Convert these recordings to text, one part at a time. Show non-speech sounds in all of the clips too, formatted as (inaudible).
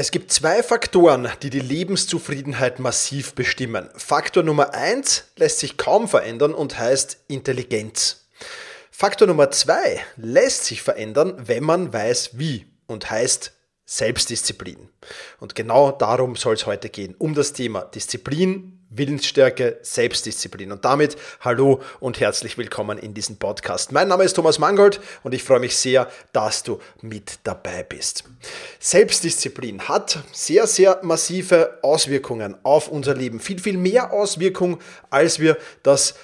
Es gibt zwei Faktoren, die die Lebenszufriedenheit massiv bestimmen. Faktor Nummer eins lässt sich kaum verändern und heißt Intelligenz. Faktor Nummer zwei lässt sich verändern, wenn man weiß wie und heißt Selbstdisziplin. Und genau darum soll es heute gehen, um das Thema Disziplin, Willensstärke, Selbstdisziplin. Und damit hallo und herzlich willkommen in diesem Podcast. Mein Name ist Thomas Mangold und ich freue mich sehr, dass du mit dabei bist. Selbstdisziplin hat sehr, sehr massive Auswirkungen auf unser Leben. Viel, viel mehr Auswirkungen, als wir das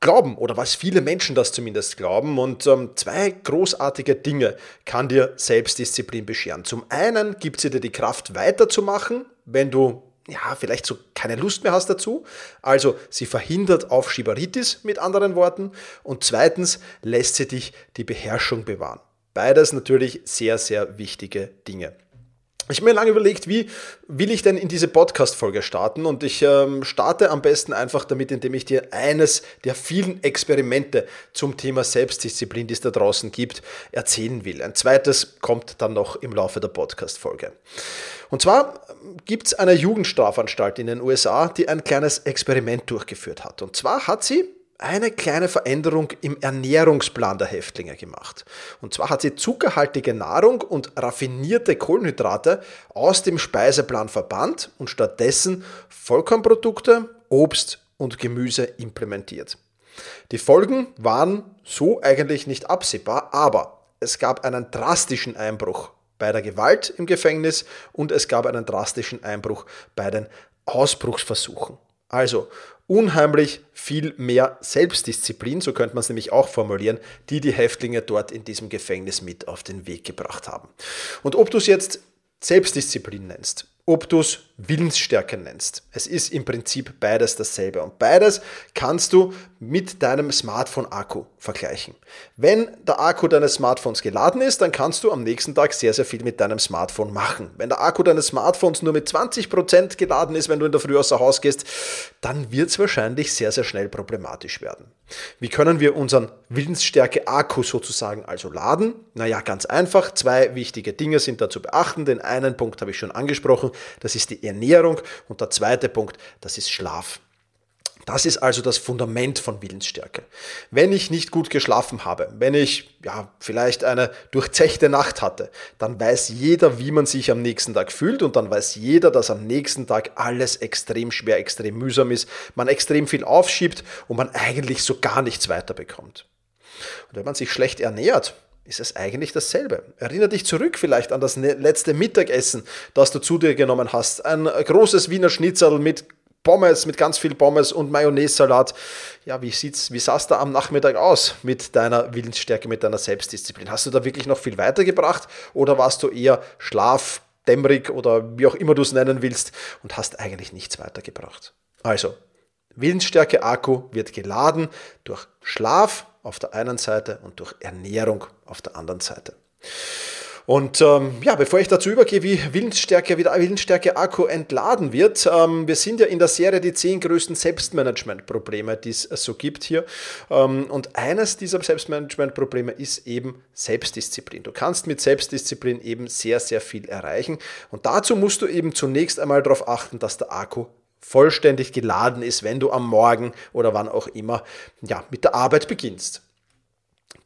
glauben oder was viele Menschen das zumindest glauben. Und ähm, zwei großartige Dinge kann dir Selbstdisziplin bescheren. Zum einen gibt sie dir die Kraft weiterzumachen, wenn du ja, vielleicht so keine Lust mehr hast dazu. Also sie verhindert Aufschieberitis mit anderen Worten. Und zweitens lässt sie dich die Beherrschung bewahren. Beides natürlich sehr, sehr wichtige Dinge. Ich habe mir lange überlegt, wie will ich denn in diese Podcast-Folge starten? Und ich ähm, starte am besten einfach damit, indem ich dir eines der vielen Experimente zum Thema Selbstdisziplin, die es da draußen gibt, erzählen will. Ein zweites kommt dann noch im Laufe der Podcast-Folge. Und zwar gibt es eine Jugendstrafanstalt in den USA, die ein kleines Experiment durchgeführt hat. Und zwar hat sie eine kleine Veränderung im Ernährungsplan der Häftlinge gemacht. Und zwar hat sie zuckerhaltige Nahrung und raffinierte Kohlenhydrate aus dem Speiseplan verbannt und stattdessen Vollkornprodukte, Obst und Gemüse implementiert. Die Folgen waren so eigentlich nicht absehbar, aber es gab einen drastischen Einbruch bei der Gewalt im Gefängnis und es gab einen drastischen Einbruch bei den Ausbruchsversuchen. Also unheimlich viel mehr Selbstdisziplin, so könnte man es nämlich auch formulieren, die die Häftlinge dort in diesem Gefängnis mit auf den Weg gebracht haben. Und ob du es jetzt Selbstdisziplin nennst ob du es Willensstärke nennst. Es ist im Prinzip beides dasselbe. Und beides kannst du mit deinem Smartphone-Akku vergleichen. Wenn der Akku deines Smartphones geladen ist, dann kannst du am nächsten Tag sehr, sehr viel mit deinem Smartphone machen. Wenn der Akku deines Smartphones nur mit 20% geladen ist, wenn du in der Früh außer Haus gehst, dann wird es wahrscheinlich sehr, sehr schnell problematisch werden. Wie können wir unseren Willensstärke-Akku sozusagen also laden? Naja, ganz einfach. Zwei wichtige Dinge sind da zu beachten. Den einen Punkt habe ich schon angesprochen, das ist die Ernährung. Und der zweite Punkt, das ist Schlaf. Das ist also das Fundament von Willensstärke. Wenn ich nicht gut geschlafen habe, wenn ich ja, vielleicht eine durchzechte Nacht hatte, dann weiß jeder, wie man sich am nächsten Tag fühlt und dann weiß jeder, dass am nächsten Tag alles extrem schwer, extrem mühsam ist, man extrem viel aufschiebt und man eigentlich so gar nichts weiterbekommt. Und wenn man sich schlecht ernährt, ist es eigentlich dasselbe. Erinnere dich zurück vielleicht an das ne-, letzte Mittagessen, das du zu dir genommen hast. Ein großes Wiener Schnitzel mit Pommes, mit ganz viel Pommes und Mayonnaise-Salat. Ja, wie sieht's, wie sah es da am Nachmittag aus mit deiner Willensstärke, mit deiner Selbstdisziplin? Hast du da wirklich noch viel weitergebracht oder warst du eher schlafdämmerig oder wie auch immer du es nennen willst und hast eigentlich nichts weitergebracht? Also, Willensstärke Akku wird geladen durch Schlaf auf der einen Seite und durch Ernährung auf der anderen Seite. Und ähm, ja, bevor ich dazu übergehe, wie Willensstärke, wie der Willensstärke Akku entladen wird, ähm, wir sind ja in der Serie die zehn größten Selbstmanagement-Probleme, die es so gibt hier. Ähm, und eines dieser Selbstmanagement-Probleme ist eben Selbstdisziplin. Du kannst mit Selbstdisziplin eben sehr, sehr viel erreichen. Und dazu musst du eben zunächst einmal darauf achten, dass der Akku vollständig geladen ist, wenn du am Morgen oder wann auch immer ja, mit der Arbeit beginnst.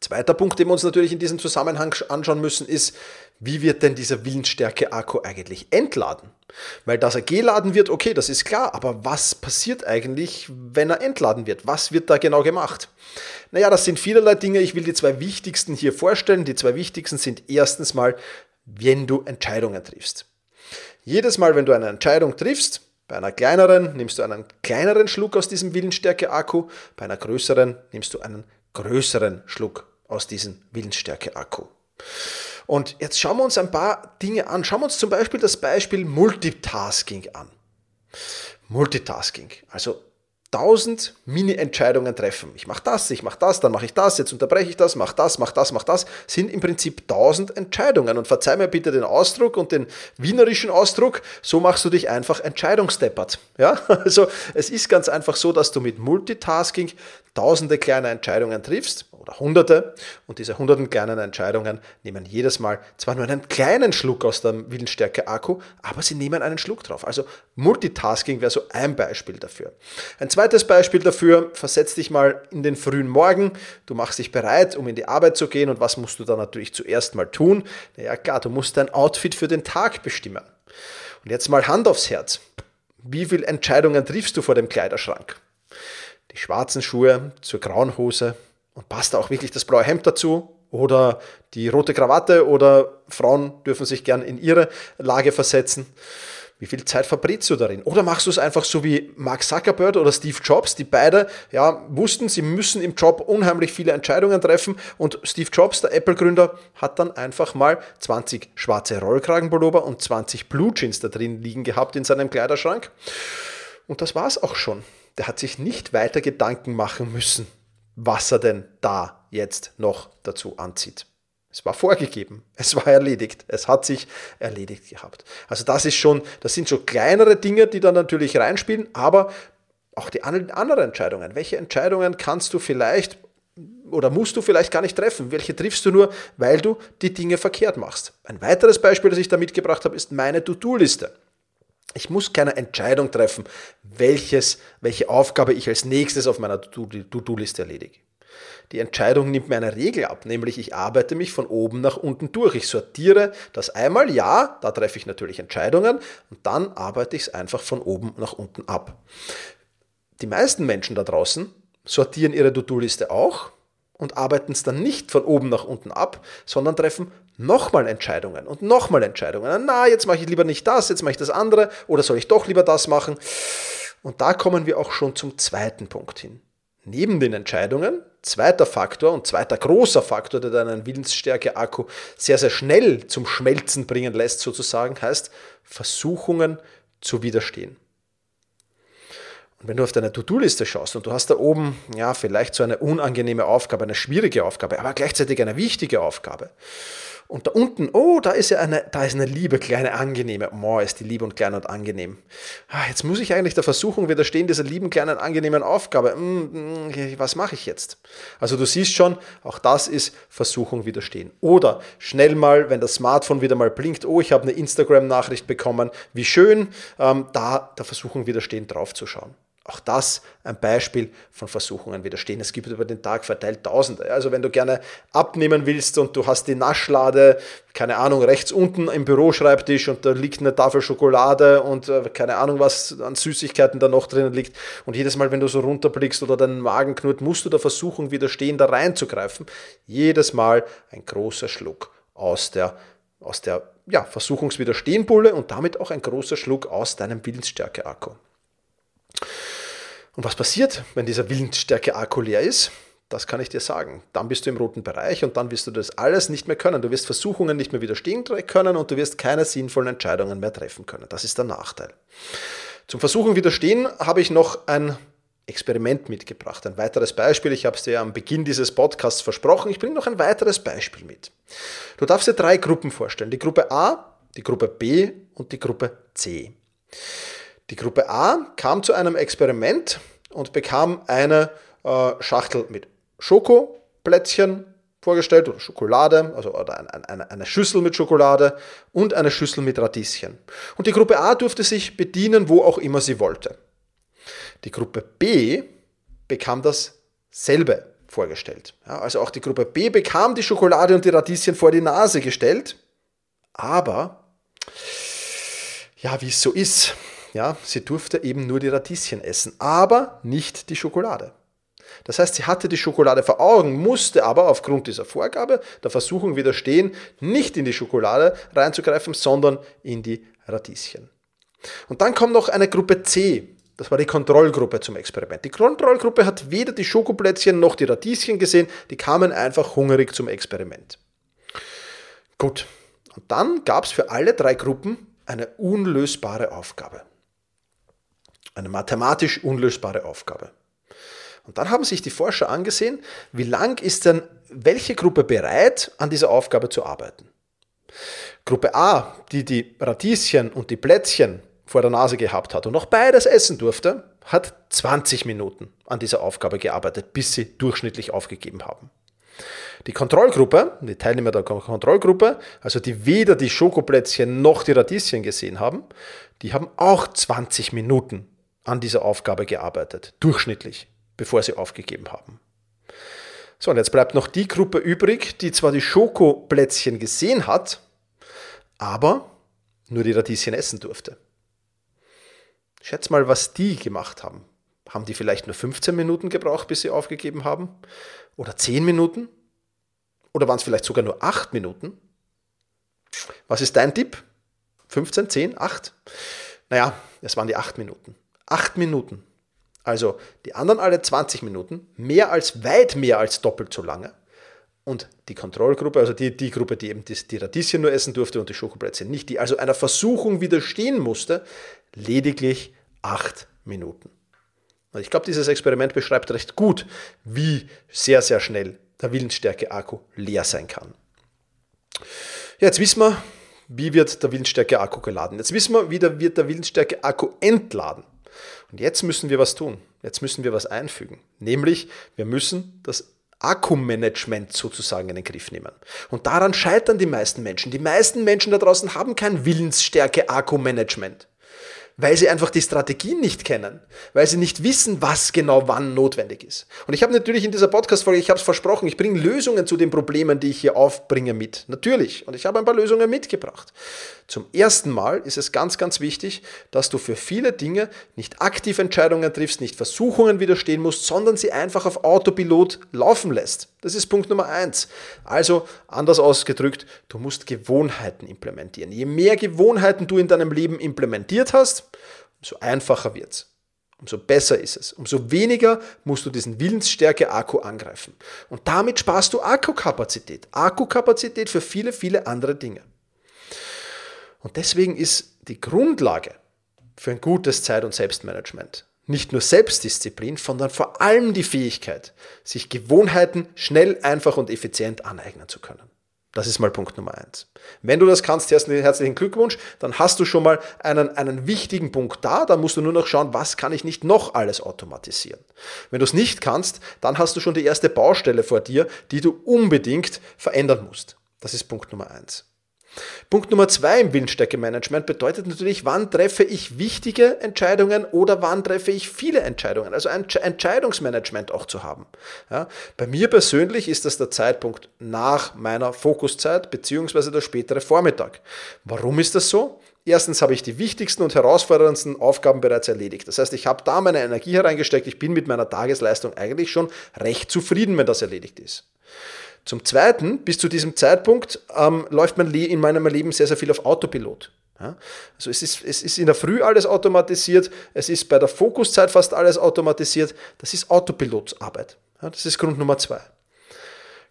Zweiter Punkt, den wir uns natürlich in diesem Zusammenhang anschauen müssen, ist, wie wird denn dieser Willensstärke-Akku eigentlich entladen? Weil dass er geladen wird, okay, das ist klar, aber was passiert eigentlich, wenn er entladen wird? Was wird da genau gemacht? Naja, das sind vielerlei Dinge. Ich will die zwei wichtigsten hier vorstellen. Die zwei wichtigsten sind erstens mal, wenn du Entscheidungen triffst. Jedes Mal, wenn du eine Entscheidung triffst, bei einer kleineren nimmst du einen kleineren Schluck aus diesem Willensstärke-Akku, bei einer größeren nimmst du einen größeren Schluck aus diesem Willensstärke-Akku. Und jetzt schauen wir uns ein paar Dinge an. Schauen wir uns zum Beispiel das Beispiel Multitasking an. Multitasking, also tausend Mini-Entscheidungen treffen. Ich mache das, ich mache das, dann mache ich das, jetzt unterbreche ich das, mache das, mache das, mache das, sind im Prinzip tausend Entscheidungen. Und verzeih mir bitte den Ausdruck und den wienerischen Ausdruck, so machst du dich einfach entscheidungsdeppert. Ja? (laughs) Also es ist ganz einfach so, dass du mit Multitasking tausende kleine Entscheidungen triffst oder hunderte und diese hunderten kleinen Entscheidungen nehmen jedes Mal zwar nur einen kleinen Schluck aus dem Willensstärke-Akku, aber sie nehmen einen Schluck drauf. Also Multitasking wäre so ein Beispiel dafür. Ein Beispiel dafür, versetz dich mal in den frühen Morgen, du machst dich bereit, um in die Arbeit zu gehen und was musst du da natürlich zuerst mal tun? Naja klar, du musst dein Outfit für den Tag bestimmen. Und jetzt mal Hand aufs Herz. Wie viele Entscheidungen triffst du vor dem Kleiderschrank? Die schwarzen Schuhe zur grauen Hose, und passt da auch wirklich das blaue Hemd dazu oder die rote Krawatte oder Frauen dürfen sich gern in ihre Lage versetzen. Wie viel Zeit verbrätst du darin? Oder machst du es einfach so wie Mark Zuckerberg oder Steve Jobs, die beide ja, wussten, sie müssen im Job unheimlich viele Entscheidungen treffen und Steve Jobs, der Apple-Gründer, hat dann einfach mal 20 schwarze Rollkragenpullover und 20 Blue Jeans da drin liegen gehabt in seinem Kleiderschrank. Und das war es auch schon. Der hat sich nicht weiter Gedanken machen müssen was er denn da jetzt noch dazu anzieht. Es war vorgegeben, es war erledigt, es hat sich erledigt gehabt. Also das ist schon, das sind schon kleinere Dinge, die da natürlich reinspielen, aber auch die anderen Entscheidungen. Welche Entscheidungen kannst du vielleicht oder musst du vielleicht gar nicht treffen? Welche triffst du nur, weil du die Dinge verkehrt machst? Ein weiteres Beispiel, das ich da mitgebracht habe, ist meine To-Do-Liste. Ich muss keine Entscheidung treffen, welches, welche Aufgabe ich als nächstes auf meiner To-Do-Liste erledige. Die Entscheidung nimmt mir eine Regel ab, nämlich ich arbeite mich von oben nach unten durch. Ich sortiere das einmal, ja, da treffe ich natürlich Entscheidungen und dann arbeite ich es einfach von oben nach unten ab. Die meisten Menschen da draußen sortieren ihre To-Do-Liste auch und arbeiten es dann nicht von oben nach unten ab, sondern treffen nochmal Entscheidungen und nochmal Entscheidungen. Na, jetzt mache ich lieber nicht das, jetzt mache ich das andere oder soll ich doch lieber das machen? Und da kommen wir auch schon zum zweiten Punkt hin. Neben den Entscheidungen, zweiter Faktor und zweiter großer Faktor, der deinen Willensstärke-Akku sehr, sehr schnell zum Schmelzen bringen lässt, sozusagen, heißt Versuchungen zu widerstehen. Und wenn du auf deine To-Do-Liste schaust und du hast da oben, ja, vielleicht so eine unangenehme Aufgabe, eine schwierige Aufgabe, aber gleichzeitig eine wichtige Aufgabe, und da unten, oh, da ist ja eine, da ist eine liebe, kleine, angenehme. Oh, ist die lieb und klein und angenehm. Ah, jetzt muss ich eigentlich der Versuchung widerstehen, dieser lieben, kleinen, angenehmen Aufgabe. Hm, hm, was mache ich jetzt? Also du siehst schon, auch das ist Versuchung widerstehen. Oder schnell mal, wenn das Smartphone wieder mal blinkt, oh, ich habe eine Instagram-Nachricht bekommen, wie schön, ähm, da der Versuchung widerstehen, draufzuschauen. Auch das ein Beispiel von Versuchungen widerstehen. Es gibt über den Tag verteilt Tausende. Also wenn du gerne abnehmen willst und du hast die Naschlade, keine Ahnung, rechts unten im Büroschreibtisch und da liegt eine Tafel Schokolade und äh, keine Ahnung, was an Süßigkeiten da noch drinnen liegt. Und jedes Mal, wenn du so runterblickst oder deinen Magen knurrt, musst du der Versuchung widerstehen, da reinzugreifen. Jedes Mal ein großer Schluck aus der, aus der ja, Versuchungswiderstehenbulle und damit auch ein großer Schluck aus deinem Willensstärke-Akku. Und was passiert, wenn dieser Willensstärke-Akku leer ist? Das kann ich dir sagen. Dann bist du im roten Bereich und dann wirst du das alles nicht mehr können. Du wirst Versuchungen nicht mehr widerstehen können und du wirst keine sinnvollen Entscheidungen mehr treffen können. Das ist der Nachteil. Zum Versuchen widerstehen habe ich noch ein Experiment mitgebracht. Ein weiteres Beispiel. Ich habe es dir am Beginn dieses Podcasts versprochen. Ich bringe noch ein weiteres Beispiel mit. Du darfst dir drei Gruppen vorstellen. Die Gruppe A, die Gruppe B und die Gruppe C. Die Gruppe A kam zu einem Experiment und bekam eine äh, Schachtel mit Schokoplätzchen vorgestellt oder Schokolade, also oder eine, eine, eine Schüssel mit Schokolade und eine Schüssel mit Radieschen. Und die Gruppe A durfte sich bedienen, wo auch immer sie wollte. Die Gruppe B bekam dasselbe vorgestellt. Ja, also auch die Gruppe B bekam die Schokolade und die Radieschen vor die Nase gestellt, aber ja, wie es so ist, ja, sie durfte eben nur die Radieschen essen, aber nicht die Schokolade. Das heißt, sie hatte die Schokolade vor Augen, musste aber aufgrund dieser Vorgabe der Versuchung widerstehen, nicht in die Schokolade reinzugreifen, sondern in die Radieschen. Und dann kommt noch eine Gruppe C. Das war die Kontrollgruppe zum Experiment. Die Kontrollgruppe hat weder die Schokoplätzchen noch die Radieschen gesehen, die kamen einfach hungrig zum Experiment. Gut, und dann gab es für alle drei Gruppen eine unlösbare Aufgabe. Eine mathematisch unlösbare Aufgabe. Und dann haben sich die Forscher angesehen, wie lang ist denn welche Gruppe bereit, an dieser Aufgabe zu arbeiten. Gruppe A, die die Radieschen und die Plätzchen vor der Nase gehabt hat und noch beides essen durfte, hat 20 Minuten an dieser Aufgabe gearbeitet, bis sie durchschnittlich aufgegeben haben. Die Kontrollgruppe, die Teilnehmer der Kontrollgruppe, also die weder die Schokoplätzchen noch die Radieschen gesehen haben, die haben auch 20 Minuten an dieser Aufgabe gearbeitet, durchschnittlich, bevor sie aufgegeben haben. So, und jetzt bleibt noch die Gruppe übrig, die zwar die Schokoplätzchen gesehen hat, aber nur die Radieschen essen durfte. Schätz mal, was die gemacht haben. Haben die vielleicht nur 15 Minuten gebraucht, bis sie aufgegeben haben? Oder 10 Minuten? Oder waren es vielleicht sogar nur 8 Minuten? Was ist dein Tipp? 15, 10, 8? Naja, es waren die 8 Minuten. 8 Minuten. Also die anderen alle 20 Minuten, mehr als, weit mehr als doppelt so lange. Und die Kontrollgruppe, also die, die Gruppe, die eben die, die Radieschen nur essen durfte und die Schokoplätzchen nicht, die also einer Versuchung widerstehen musste, lediglich 8 Minuten. Und ich glaube, dieses Experiment beschreibt recht gut, wie sehr, sehr schnell der Willensstärke-Akku leer sein kann. Ja, jetzt wissen wir, wie wird der Willensstärke-Akku geladen. Jetzt wissen wir, wie der, wird der Willensstärke-Akku entladen. Und jetzt müssen wir was tun. Jetzt müssen wir was einfügen. Nämlich, wir müssen das Akkumanagement sozusagen in den Griff nehmen. Und daran scheitern die meisten Menschen. Die meisten Menschen da draußen haben kein Willensstärke-Akkumanagement weil sie einfach die Strategien nicht kennen, weil sie nicht wissen, was genau wann notwendig ist. Und ich habe natürlich in dieser Podcast-Folge, ich habe es versprochen, ich bringe Lösungen zu den Problemen, die ich hier aufbringe mit. Natürlich. Und ich habe ein paar Lösungen mitgebracht. Zum ersten Mal ist es ganz, ganz wichtig, dass du für viele Dinge nicht aktiv Entscheidungen triffst, nicht Versuchungen widerstehen musst, sondern sie einfach auf Autopilot laufen lässt. Das ist Punkt Nummer eins. Also, anders ausgedrückt, du musst Gewohnheiten implementieren. Je mehr Gewohnheiten du in deinem Leben implementiert hast, umso einfacher wird's. Umso besser ist es. Umso weniger musst du diesen Willensstärke-Akku angreifen. Und damit sparst du Akkukapazität. Akkukapazität für viele, viele andere Dinge. Und deswegen ist die Grundlage für ein gutes Zeit- und Selbstmanagement nicht nur Selbstdisziplin, sondern vor allem die Fähigkeit, sich Gewohnheiten schnell, einfach und effizient aneignen zu können. Das ist mal Punkt Nummer eins. Wenn du das kannst, herzlichen Glückwunsch, dann hast du schon mal einen, einen wichtigen Punkt da. Da musst du nur noch schauen, was kann ich nicht noch alles automatisieren. Wenn du es nicht kannst, dann hast du schon die erste Baustelle vor dir, die du unbedingt verändern musst. Das ist Punkt Nummer eins. Punkt Nummer zwei im Willensstärke-Management bedeutet natürlich, wann treffe ich wichtige Entscheidungen oder wann treffe ich viele Entscheidungen. Also ein Entscheidungsmanagement auch zu haben. Ja, bei mir persönlich ist das der Zeitpunkt nach meiner Fokuszeit beziehungsweise der spätere Vormittag. Warum ist das so? Erstens habe ich die wichtigsten und herausforderndsten Aufgaben bereits erledigt. Das heißt, ich habe da meine Energie hereingesteckt. Ich bin mit meiner Tagesleistung eigentlich schon recht zufrieden, wenn das erledigt ist. Zum Zweiten, bis zu diesem Zeitpunkt ähm, läuft mein in meinem Leben sehr, sehr viel auf Autopilot. Ja? Also es ist, es ist in der Früh alles automatisiert, es ist bei der Fokuszeit fast alles automatisiert. Das ist Autopilotsarbeit. Ja? Das ist Grund Nummer zwei.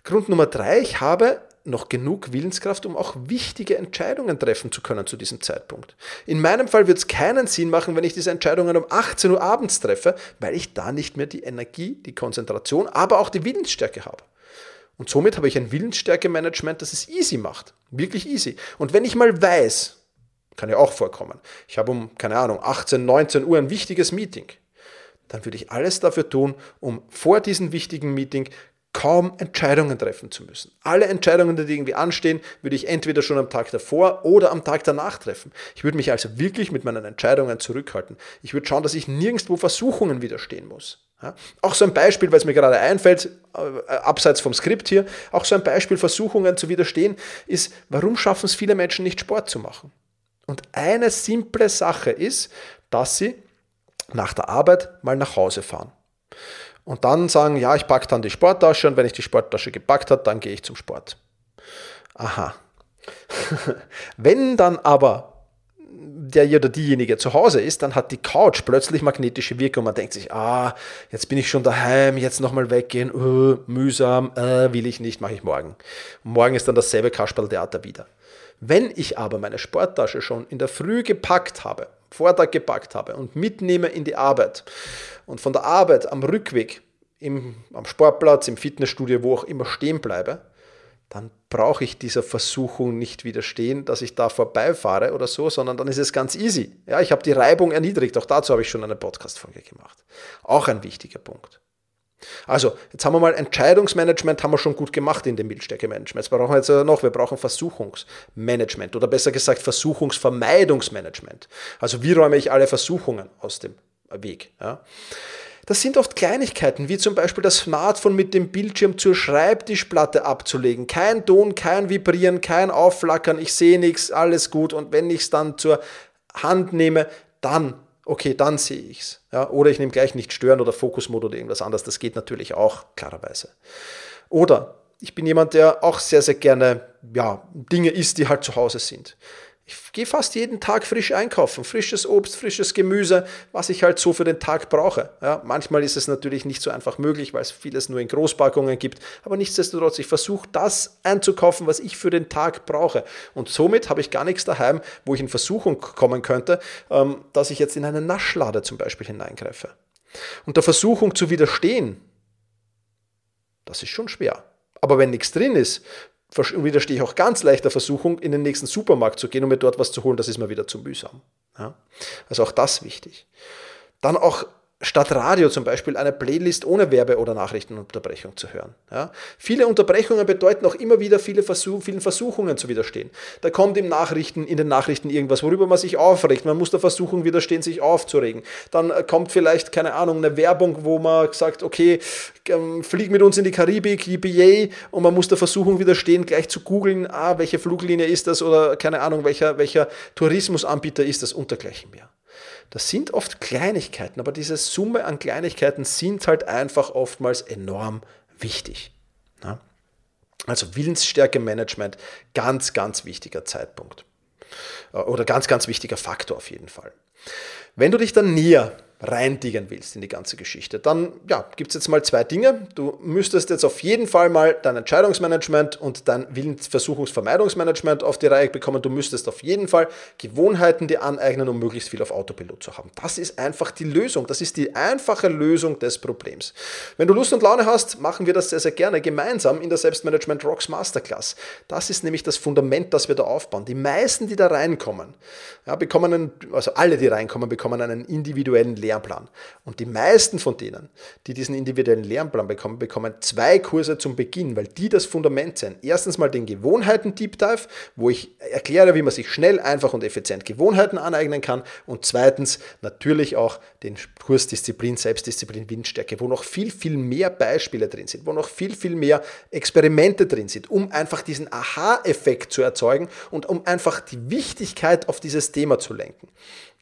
Grund Nummer drei, ich habe noch genug Willenskraft, um auch wichtige Entscheidungen treffen zu können zu diesem Zeitpunkt. In meinem Fall wird es keinen Sinn machen, wenn ich diese Entscheidungen um 18 Uhr abends treffe, weil ich da nicht mehr die Energie, die Konzentration, aber auch die Willensstärke habe. Und somit habe ich ein Willensstärke-Management, das es easy macht. Wirklich easy. Und wenn ich mal weiß, kann ja auch vorkommen, ich habe um, keine Ahnung, 18, 19 Uhr ein wichtiges Meeting, dann würde ich alles dafür tun, um vor diesem wichtigen Meeting kaum Entscheidungen treffen zu müssen. Alle Entscheidungen, die irgendwie anstehen, würde ich entweder schon am Tag davor oder am Tag danach treffen. Ich würde mich also wirklich mit meinen Entscheidungen zurückhalten. Ich würde schauen, dass ich nirgendwo Versuchungen widerstehen muss. Ja, auch so ein Beispiel, weil es mir gerade einfällt, äh, abseits vom Skript hier, auch so ein Beispiel, Versuchungen zu widerstehen, ist, warum schaffen es viele Menschen nicht, Sport zu machen? Und eine simple Sache ist, dass sie nach der Arbeit mal nach Hause fahren. Und dann sagen, ja, ich packe dann die Sporttasche und wenn ich die Sporttasche gepackt habe, dann gehe ich zum Sport. Aha. (laughs) wenn dann aber der oder diejenige zu Hause ist, dann hat die Couch plötzlich magnetische Wirkung. Man denkt sich, ah, jetzt bin ich schon daheim, jetzt nochmal weggehen, uh, mühsam, uh, will ich nicht, mache ich morgen. Morgen ist dann dasselbe Kasperltheater wieder. Wenn ich aber meine Sporttasche schon in der Früh gepackt habe, Vortag gepackt habe und mitnehme in die Arbeit und von der Arbeit am Rückweg im, am Sportplatz, im Fitnessstudio, wo auch immer stehen bleibe, dann brauche ich dieser Versuchung nicht widerstehen, dass ich da vorbeifahre oder so, sondern dann ist es ganz easy. Ja, ich habe die Reibung erniedrigt. Auch dazu habe ich schon eine Podcast-Folge gemacht. Auch ein wichtiger Punkt. Also, jetzt haben wir mal Entscheidungsmanagement haben wir schon gut gemacht in dem Bildstärke-Management. Jetzt brauchen wir jetzt noch, wir brauchen Versuchungsmanagement oder besser gesagt Versuchungsvermeidungsmanagement. Also, wie räume ich alle Versuchungen aus dem Weg? Ja? Das sind oft Kleinigkeiten, wie zum Beispiel das Smartphone mit dem Bildschirm zur Schreibtischplatte abzulegen. Kein Ton, kein Vibrieren, kein Aufflackern, ich sehe nichts, alles gut. Und wenn ich es dann zur Hand nehme, dann, okay, dann sehe ich es. Ja, oder ich nehme gleich nicht stören oder Fokusmod oder irgendwas anderes. Das geht natürlich auch, klarerweise. Oder ich bin jemand, der auch sehr, sehr gerne ja, Dinge isst, die halt zu Hause sind. Ich gehe fast jeden Tag frisch einkaufen. Frisches Obst, frisches Gemüse, was ich halt so für den Tag brauche. Ja, manchmal ist es natürlich nicht so einfach möglich, weil es vieles nur in Großpackungen gibt. Aber nichtsdestotrotz, ich versuche das einzukaufen, was ich für den Tag brauche. Und somit habe ich gar nichts daheim, wo ich in Versuchung kommen könnte, ähm, dass ich jetzt in eine Naschlade zum Beispiel hineingreife. Und der Versuchung zu widerstehen, das ist schon schwer. Aber wenn nichts drin ist, widerstehe ich auch ganz leicht der Versuchung, in den nächsten Supermarkt zu gehen und mir dort was zu holen. Das ist mir wieder zu mühsam. Ja? Also auch das wichtig. Dann auch statt Radio zum Beispiel eine Playlist ohne Werbe- oder Nachrichtenunterbrechung zu hören. Ja? Viele Unterbrechungen bedeuten auch immer wieder viele Versuch, vielen Versuchungen zu widerstehen. Da kommt im Nachrichten, in den Nachrichten irgendwas, worüber man sich aufregt. Man muss der Versuchung widerstehen, sich aufzuregen. Dann äh, kommt vielleicht, keine Ahnung, eine Werbung, wo man sagt, okay, ähm, flieg mit uns in die Karibik, yippie und man muss der Versuchung widerstehen, gleich zu googeln, ah, welche Fluglinie ist das oder keine Ahnung, welcher, welcher Tourismusanbieter ist das und dergleichen mehr. Das sind oft Kleinigkeiten, aber diese Summe an Kleinigkeiten sind halt einfach oftmals enorm wichtig. Ja? Also Willensstärke-Management, ganz, ganz wichtiger Zeitpunkt. Äh, oder ganz, ganz wichtiger Faktor auf jeden Fall. Wenn du dich dann näher reindigern willst in die ganze Geschichte, dann ja, gibt es jetzt mal zwei Dinge. Du müsstest jetzt auf jeden Fall mal dein Entscheidungsmanagement und dein Willensversuchungsvermeidungsmanagement auf die Reihe bekommen. Du müsstest auf jeden Fall Gewohnheiten dir aneignen, um möglichst viel auf Autopilot zu haben. Das ist einfach die Lösung. Das ist die einfache Lösung des Problems. Wenn du Lust und Laune hast, machen wir das sehr, sehr gerne gemeinsam in der Selbstmanagement Rocks Masterclass. Das ist nämlich das Fundament, das wir da aufbauen. Die meisten, die da reinkommen, ja, bekommen einen, also alle, die reinkommen, bekommen einen individuellen Lehr Lehrplan. Und die meisten von denen, die diesen individuellen Lehrplan bekommen, bekommen zwei Kurse zum Beginn, weil die das Fundament sind. Erstens mal den Gewohnheiten Deep Dive, wo ich erkläre, wie man sich schnell, einfach und effizient Gewohnheiten aneignen kann. Und zweitens natürlich auch den Kurs Disziplin, Selbstdisziplin, Windstärke, wo noch viel, viel mehr Beispiele drin sind, wo noch viel, viel mehr Experimente drin sind, um einfach diesen Aha-Effekt zu erzeugen und um einfach die Wichtigkeit auf dieses Thema zu lenken.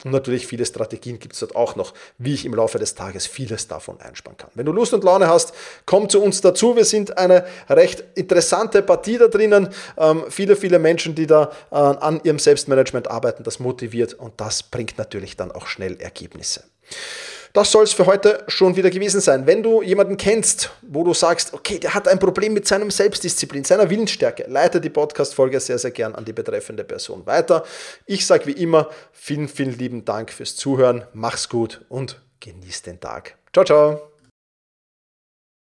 Und natürlich viele Strategien gibt es dort auch noch, wie ich im Laufe des Tages vieles davon einsparen kann. Wenn du Lust und Laune hast, komm zu uns dazu. Wir sind eine recht interessante Partie da drinnen. Ähm, viele, viele Menschen, die da äh, an ihrem Selbstmanagement arbeiten, das motiviert und das bringt natürlich dann auch schnell Ergebnisse. Das soll es für heute schon wieder gewesen sein. Wenn du jemanden kennst, wo du sagst, okay, der hat ein Problem mit seinem Selbstdisziplin, seiner Willensstärke, leite die Podcast-Folge sehr, sehr gern an die betreffende Person weiter. Ich sage wie immer, vielen, vielen lieben Dank fürs Zuhören. Mach's gut und genieß den Tag. Ciao, ciao.